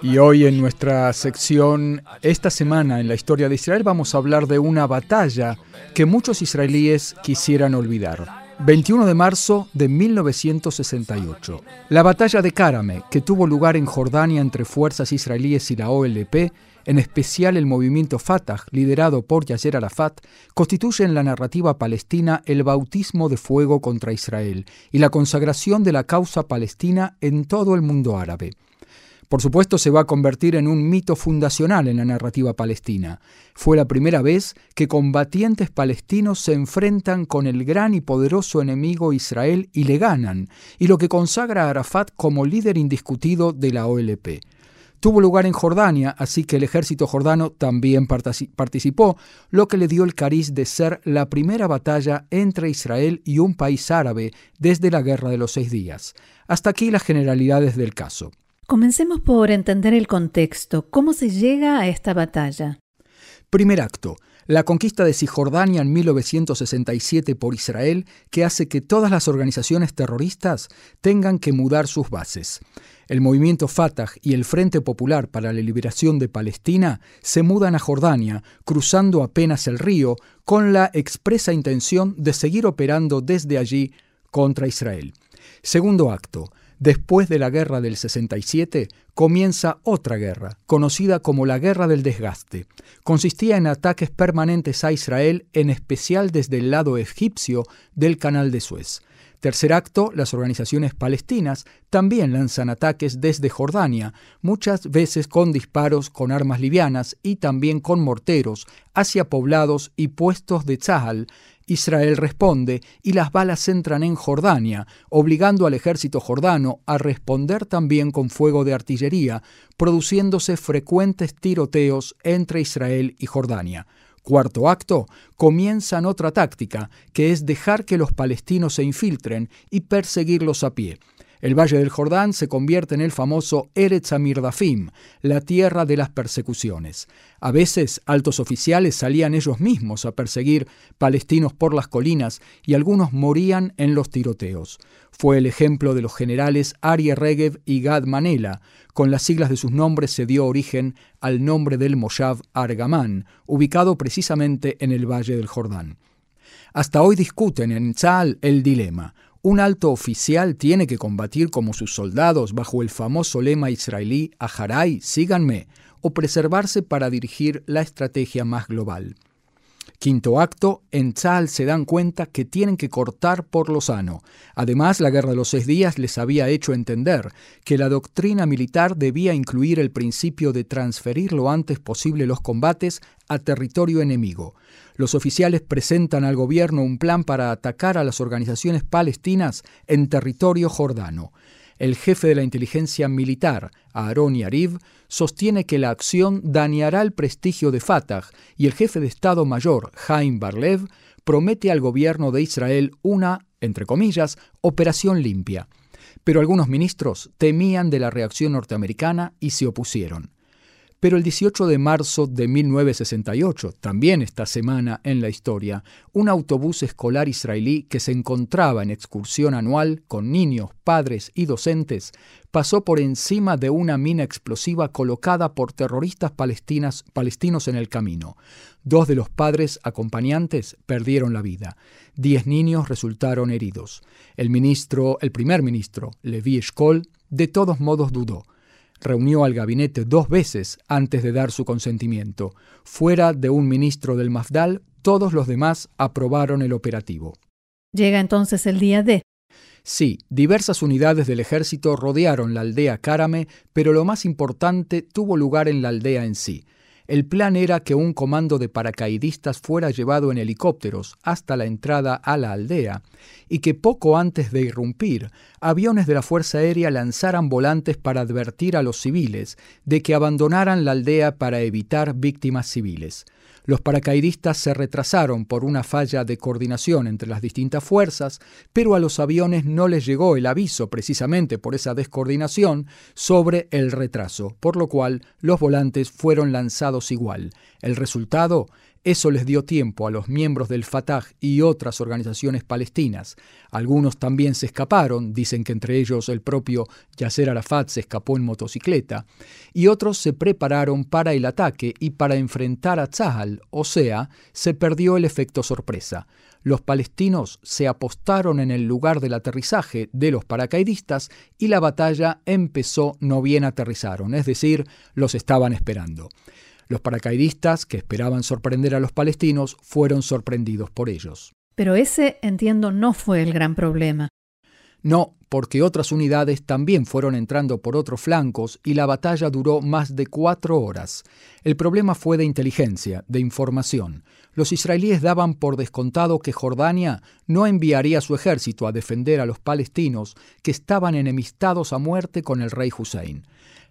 Y hoy en nuestra sección, esta semana en la historia de Israel, vamos a hablar de una batalla que muchos israelíes quisieran olvidar. 21 de marzo de 1968. La batalla de Karame, que tuvo lugar en Jordania entre fuerzas israelíes y la OLP, en especial el movimiento Fatah, liderado por Yasser Arafat, constituye en la narrativa palestina el bautismo de fuego contra Israel y la consagración de la causa palestina en todo el mundo árabe. Por supuesto, se va a convertir en un mito fundacional en la narrativa palestina. Fue la primera vez que combatientes palestinos se enfrentan con el gran y poderoso enemigo Israel y le ganan, y lo que consagra a Arafat como líder indiscutido de la OLP. Tuvo lugar en Jordania, así que el ejército jordano también participó, lo que le dio el cariz de ser la primera batalla entre Israel y un país árabe desde la Guerra de los Seis Días. Hasta aquí las generalidades del caso. Comencemos por entender el contexto. ¿Cómo se llega a esta batalla? Primer acto. La conquista de Cisjordania en 1967 por Israel, que hace que todas las organizaciones terroristas tengan que mudar sus bases. El movimiento Fatah y el Frente Popular para la Liberación de Palestina se mudan a Jordania, cruzando apenas el río, con la expresa intención de seguir operando desde allí contra Israel. Segundo acto. Después de la guerra del 67, comienza otra guerra, conocida como la Guerra del Desgaste. Consistía en ataques permanentes a Israel, en especial desde el lado egipcio del Canal de Suez. Tercer acto, las organizaciones palestinas también lanzan ataques desde Jordania, muchas veces con disparos con armas livianas y también con morteros, hacia poblados y puestos de Tzahal, Israel responde y las balas entran en Jordania, obligando al ejército jordano a responder también con fuego de artillería, produciéndose frecuentes tiroteos entre Israel y Jordania. Cuarto acto, comienzan otra táctica, que es dejar que los palestinos se infiltren y perseguirlos a pie. El Valle del Jordán se convierte en el famoso Eretz Amirdafim, la tierra de las persecuciones. A veces altos oficiales salían ellos mismos a perseguir palestinos por las colinas y algunos morían en los tiroteos. Fue el ejemplo de los generales Arie Regev y Gad Manela. Con las siglas de sus nombres se dio origen al nombre del Moshav Argamán, ubicado precisamente en el Valle del Jordán. Hasta hoy discuten en Tzal el dilema. Un alto oficial tiene que combatir como sus soldados bajo el famoso lema israelí Aharay, síganme, o preservarse para dirigir la estrategia más global. Quinto acto, en Tzal se dan cuenta que tienen que cortar por lo sano. Además, la Guerra de los Seis Días les había hecho entender que la doctrina militar debía incluir el principio de transferir lo antes posible los combates a territorio enemigo. Los oficiales presentan al gobierno un plan para atacar a las organizaciones palestinas en territorio jordano. El jefe de la inteligencia militar, Aaron Yariv, sostiene que la acción dañará el prestigio de Fatah y el jefe de Estado Mayor, Jaime Barlev, promete al gobierno de Israel una, entre comillas, operación limpia. Pero algunos ministros temían de la reacción norteamericana y se opusieron. Pero el 18 de marzo de 1968, también esta semana en la historia, un autobús escolar israelí que se encontraba en excursión anual con niños, padres y docentes, pasó por encima de una mina explosiva colocada por terroristas palestinos en el camino. Dos de los padres acompañantes perdieron la vida. Diez niños resultaron heridos. El ministro, el primer ministro, Levi Eshkol, de todos modos dudó reunió al gabinete dos veces antes de dar su consentimiento. Fuera de un ministro del Mafdal, todos los demás aprobaron el operativo. Llega entonces el día D. Sí, diversas unidades del ejército rodearon la aldea Karame, pero lo más importante tuvo lugar en la aldea en sí. El plan era que un comando de paracaidistas fuera llevado en helicópteros hasta la entrada a la aldea y que poco antes de irrumpir, aviones de la Fuerza Aérea lanzaran volantes para advertir a los civiles de que abandonaran la aldea para evitar víctimas civiles. Los paracaidistas se retrasaron por una falla de coordinación entre las distintas fuerzas, pero a los aviones no les llegó el aviso precisamente por esa descoordinación sobre el retraso, por lo cual los volantes fueron lanzados igual. El resultado eso les dio tiempo a los miembros del Fatah y otras organizaciones palestinas. Algunos también se escaparon, dicen que entre ellos el propio Yasser Arafat se escapó en motocicleta, y otros se prepararon para el ataque y para enfrentar a Tzahal, o sea, se perdió el efecto sorpresa. Los palestinos se apostaron en el lugar del aterrizaje de los paracaidistas y la batalla empezó no bien aterrizaron, es decir, los estaban esperando. Los paracaidistas, que esperaban sorprender a los palestinos, fueron sorprendidos por ellos. Pero ese, entiendo, no fue el gran problema. No, porque otras unidades también fueron entrando por otros flancos y la batalla duró más de cuatro horas. El problema fue de inteligencia, de información. Los israelíes daban por descontado que Jordania no enviaría su ejército a defender a los palestinos que estaban enemistados a muerte con el rey Hussein.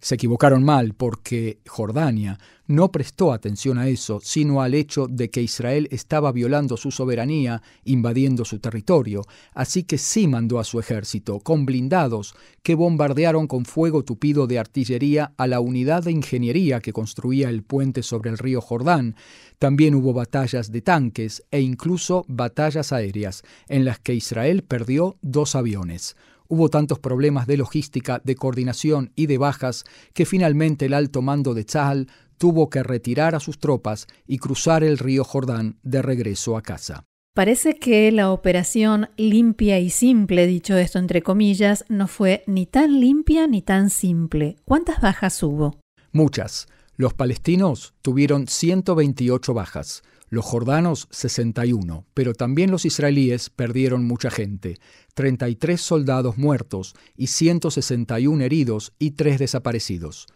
Se equivocaron mal porque Jordania no prestó atención a eso, sino al hecho de que Israel estaba violando su soberanía, invadiendo su territorio, así que sí mandó a su ejército, con blindados, que bombardearon con fuego tupido de artillería a la unidad de ingeniería que construía el puente sobre el río Jordán. También hubo batallas de tanques e incluso batallas aéreas, en las que Israel perdió dos aviones. Hubo tantos problemas de logística, de coordinación y de bajas que finalmente el alto mando de Tzahal tuvo que retirar a sus tropas y cruzar el río Jordán de regreso a casa. Parece que la operación limpia y simple, dicho esto entre comillas, no fue ni tan limpia ni tan simple. ¿Cuántas bajas hubo? Muchas. Los palestinos tuvieron 128 bajas los jordanos 61, pero también los israelíes perdieron mucha gente, 33 soldados muertos y 161 heridos y 3 desaparecidos.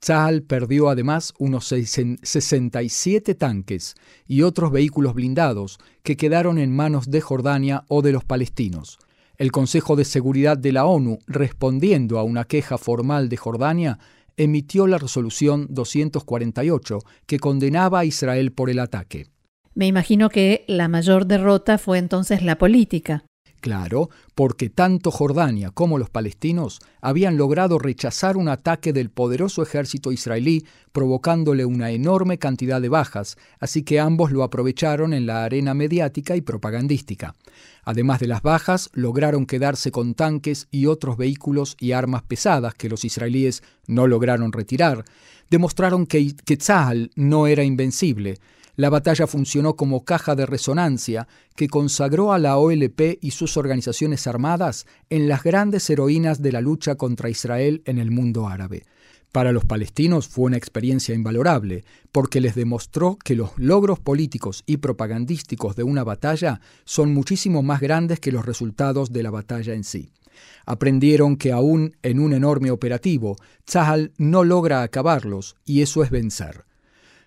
Tzahal perdió además unos 67 tanques y otros vehículos blindados que quedaron en manos de Jordania o de los palestinos. El Consejo de Seguridad de la ONU, respondiendo a una queja formal de Jordania, emitió la resolución 248 que condenaba a Israel por el ataque. Me imagino que la mayor derrota fue entonces la política. Claro, porque tanto Jordania como los palestinos habían logrado rechazar un ataque del poderoso ejército israelí, provocándole una enorme cantidad de bajas, así que ambos lo aprovecharon en la arena mediática y propagandística. Además de las bajas, lograron quedarse con tanques y otros vehículos y armas pesadas que los israelíes no lograron retirar. Demostraron que, que no era invencible, la batalla funcionó como caja de resonancia que consagró a la OLP y sus organizaciones armadas en las grandes heroínas de la lucha contra Israel en el mundo árabe. Para los palestinos fue una experiencia invalorable, porque les demostró que los logros políticos y propagandísticos de una batalla son muchísimo más grandes que los resultados de la batalla en sí. Aprendieron que aún en un enorme operativo, Tzahal no logra acabarlos, y eso es vencer.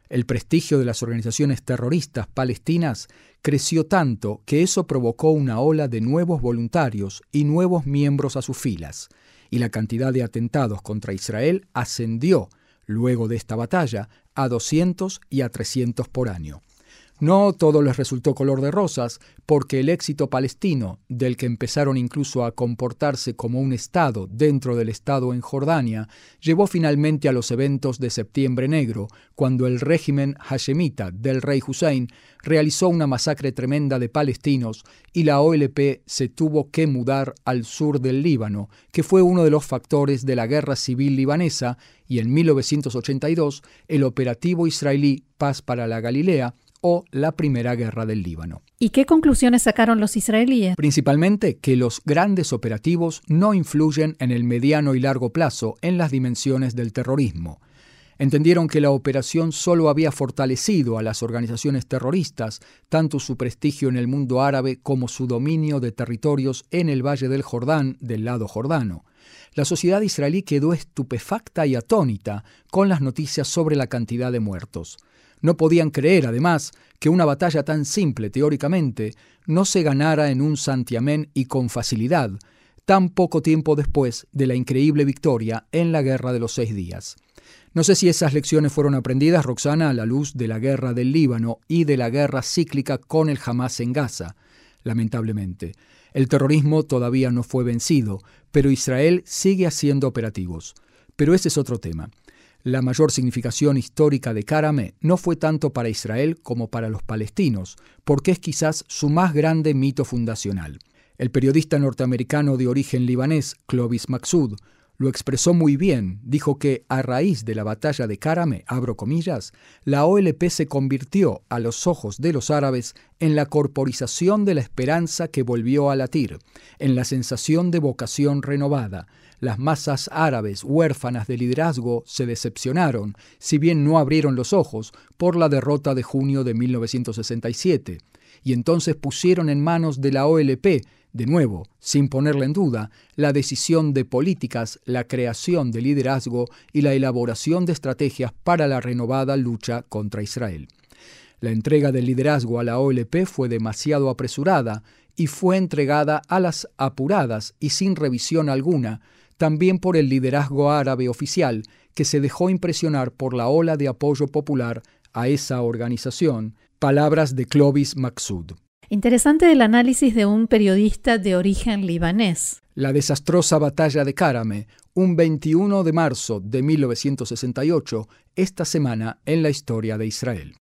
El prestigio de las organizaciones terroristas palestinas creció tanto que eso provocó una ola de nuevos voluntarios y nuevos miembros a sus filas, y la cantidad de atentados contra Israel ascendió, luego de esta batalla, a 200 y a 300 por año. No todo les resultó color de rosas, porque el éxito palestino, del que empezaron incluso a comportarse como un Estado dentro del Estado en Jordania, llevó finalmente a los eventos de Septiembre Negro, cuando el régimen hashemita del rey Hussein realizó una masacre tremenda de palestinos y la OLP se tuvo que mudar al sur del Líbano, que fue uno de los factores de la guerra civil libanesa, y en 1982 el operativo israelí Paz para la Galilea o la Primera Guerra del Líbano. ¿Y qué conclusiones sacaron los israelíes? Principalmente que los grandes operativos no influyen en el mediano y largo plazo en las dimensiones del terrorismo. Entendieron que la operación solo había fortalecido a las organizaciones terroristas, tanto su prestigio en el mundo árabe como su dominio de territorios en el Valle del Jordán del lado jordano. La sociedad israelí quedó estupefacta y atónita con las noticias sobre la cantidad de muertos. No podían creer, además, que una batalla tan simple teóricamente no se ganara en un santiamén y con facilidad, tan poco tiempo después de la increíble victoria en la Guerra de los Seis Días. No sé si esas lecciones fueron aprendidas, Roxana, a la luz de la guerra del Líbano y de la guerra cíclica con el Hamas en Gaza. Lamentablemente, el terrorismo todavía no fue vencido, pero Israel sigue haciendo operativos. Pero ese es otro tema. La mayor significación histórica de Karame no fue tanto para Israel como para los palestinos, porque es quizás su más grande mito fundacional. El periodista norteamericano de origen libanés, Clovis Maxud, lo expresó muy bien. Dijo que a raíz de la batalla de Karame, abro comillas, la OLP se convirtió a los ojos de los árabes en la corporización de la esperanza que volvió a latir, en la sensación de vocación renovada. Las masas árabes huérfanas de liderazgo se decepcionaron, si bien no abrieron los ojos, por la derrota de junio de 1967, y entonces pusieron en manos de la OLP de nuevo, sin ponerla en duda, la decisión de políticas, la creación de liderazgo y la elaboración de estrategias para la renovada lucha contra Israel. La entrega del liderazgo a la OLP fue demasiado apresurada y fue entregada a las apuradas y sin revisión alguna, también por el liderazgo árabe oficial, que se dejó impresionar por la ola de apoyo popular a esa organización, palabras de Clovis Maxud. Interesante el análisis de un periodista de origen libanés. La desastrosa batalla de Karame, un 21 de marzo de 1968, esta semana en la historia de Israel.